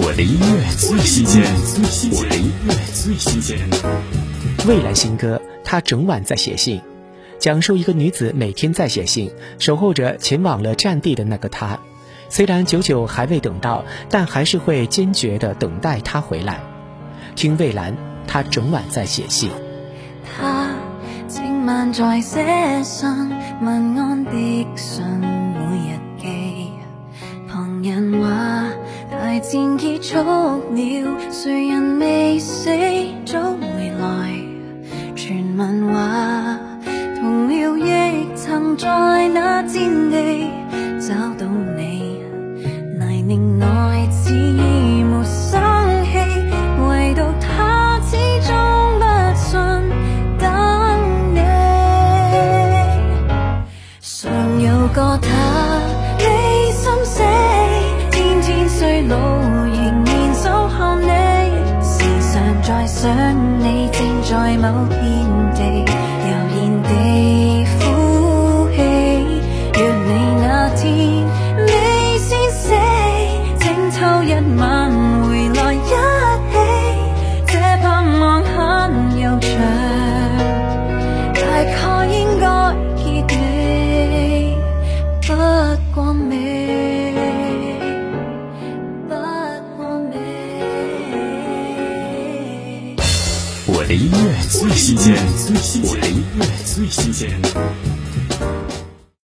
我的音乐最新鲜，我的音乐最新鲜。蔚蓝新歌，他整晚在写信，讲述一个女子每天在写信，守候着前往了战地的那个他。虽然久久还未等到，但还是会坚决的等待他回来。听蔚蓝，他整晚在写信。战结束了，谁人未死早回来？传闻话同僚亦曾在那战地找到你，泥泞内似已没生气，唯独他始终不信，等你尚有个他。想你正在某片地，悠然地呼气。若你那天未先死，请偷一晚。我的音乐最新鲜，我的音乐最新鲜。